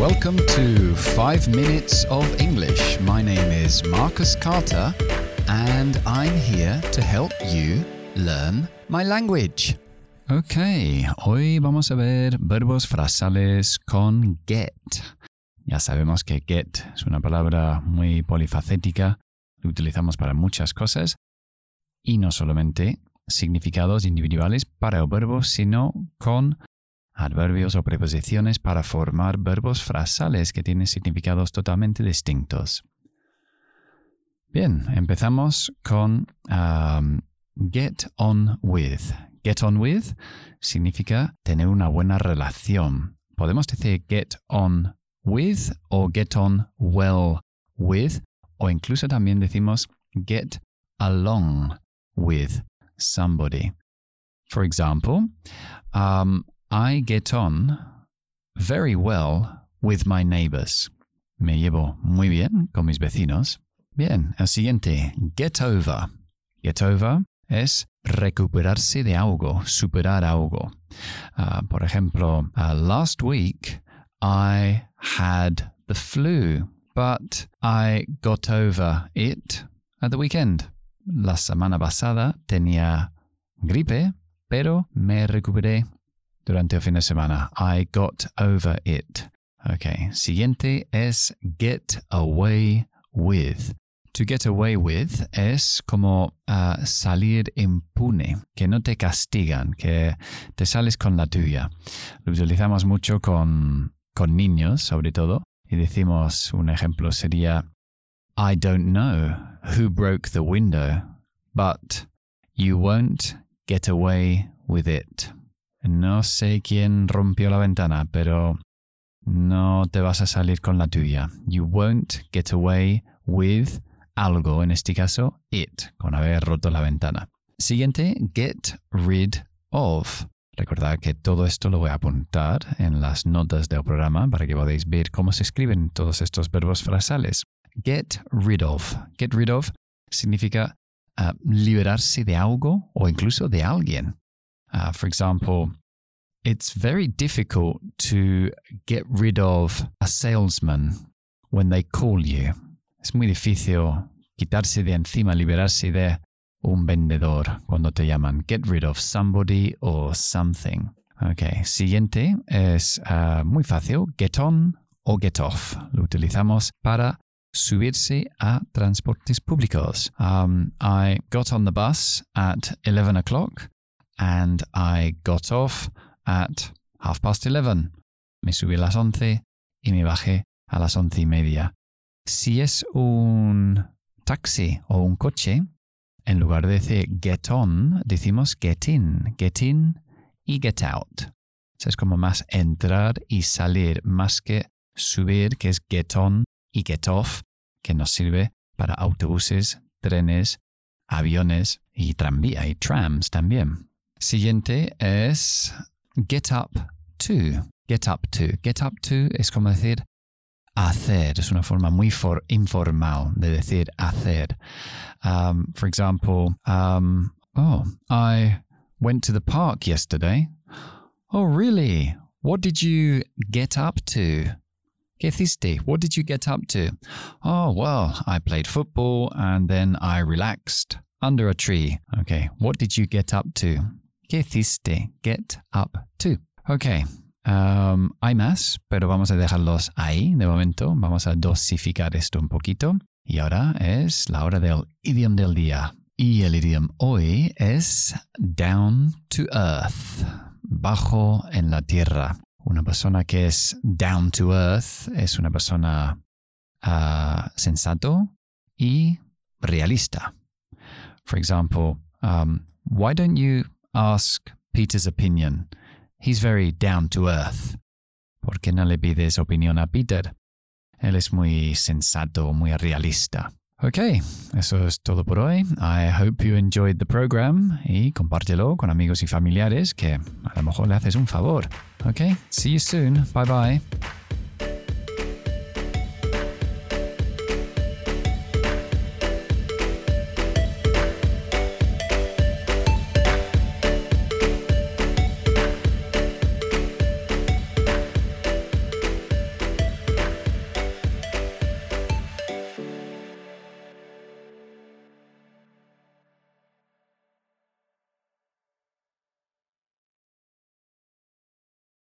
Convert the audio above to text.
Welcome to 5 Minutes of English. My name is Marcus Carter and I'm here to help you learn my language. Ok, hoy vamos a ver verbos frasales con get. Ya sabemos que get es una palabra muy polifacética, lo utilizamos para muchas cosas y no solamente significados individuales para el verbo, sino con adverbios o preposiciones para formar verbos frasales que tienen significados totalmente distintos. Bien, empezamos con um, get on with. Get on with significa tener una buena relación. Podemos decir get on with o get on well with o incluso también decimos get along with somebody. For example, um, I get on very well with my neighbors. Me llevo muy bien con mis vecinos. Bien, el siguiente, get over. Get over es recuperarse de algo, superar algo. Uh, por ejemplo, uh, last week I had the flu, but I got over it at the weekend. La semana pasada tenía gripe, pero me recuperé durante el fin de semana. I got over it. Ok, siguiente es get away with. To get away with es como uh, salir impune, que no te castigan, que te sales con la tuya. Lo utilizamos mucho con, con niños, sobre todo, y decimos, un ejemplo sería, I don't know who broke the window, but you won't get away with it. No sé quién rompió la ventana, pero no te vas a salir con la tuya. You won't get away with algo, en este caso, it, con haber roto la ventana. Siguiente, get rid of. Recordad que todo esto lo voy a apuntar en las notas del programa para que podáis ver cómo se escriben todos estos verbos frasales. Get rid of. Get rid of significa uh, liberarse de algo o incluso de alguien. Uh, for example, it's very difficult to get rid of a salesman when they call you. Es muy difícil quitarse de encima, liberarse de un vendedor cuando te llaman. Get rid of somebody or something. Ok, siguiente es uh, muy fácil. Get on o get off. Lo utilizamos para subirse a transportes públicos. Um, I got on the bus at 11 o'clock and I got off at half past 11. Me subí a las 11 y me bajé a las once y media. Si es un taxi o un coche, en lugar de decir get on, decimos get in, get in y get out. es como más entrar y salir, más que subir, que es get on y get off, que nos sirve para autobuses, trenes, aviones y tranvía y trams también. Siguiente es get up to. Get up to. Get up to es como decir hacer. Es una forma muy for, informal de decir hacer. Um, for example, um, oh, I went to the park yesterday. Oh, really? What did you get up to? ¿Qué hiciste? What did you get up to? Oh, well, I played football and then I relaxed under a tree. Okay, what did you get up to? ¿Qué hiciste? Get up to. Ok. Um, hay más, pero vamos a dejarlos ahí de momento. Vamos a dosificar esto un poquito. Y ahora es la hora del idioma del día. Y el idioma hoy es down to earth, bajo en la tierra. Una persona que es down to earth es una persona uh, sensato y realista. For example, um, why don't you ask Peter's opinion. He's very down to earth. ¿Por qué no le pides opinión a Peter? Él es muy sensato, muy realista. Ok, eso es todo por hoy. I hope you enjoyed the program y compártelo con amigos y familiares que a lo mejor le haces un favor. Ok, see you soon. Bye bye.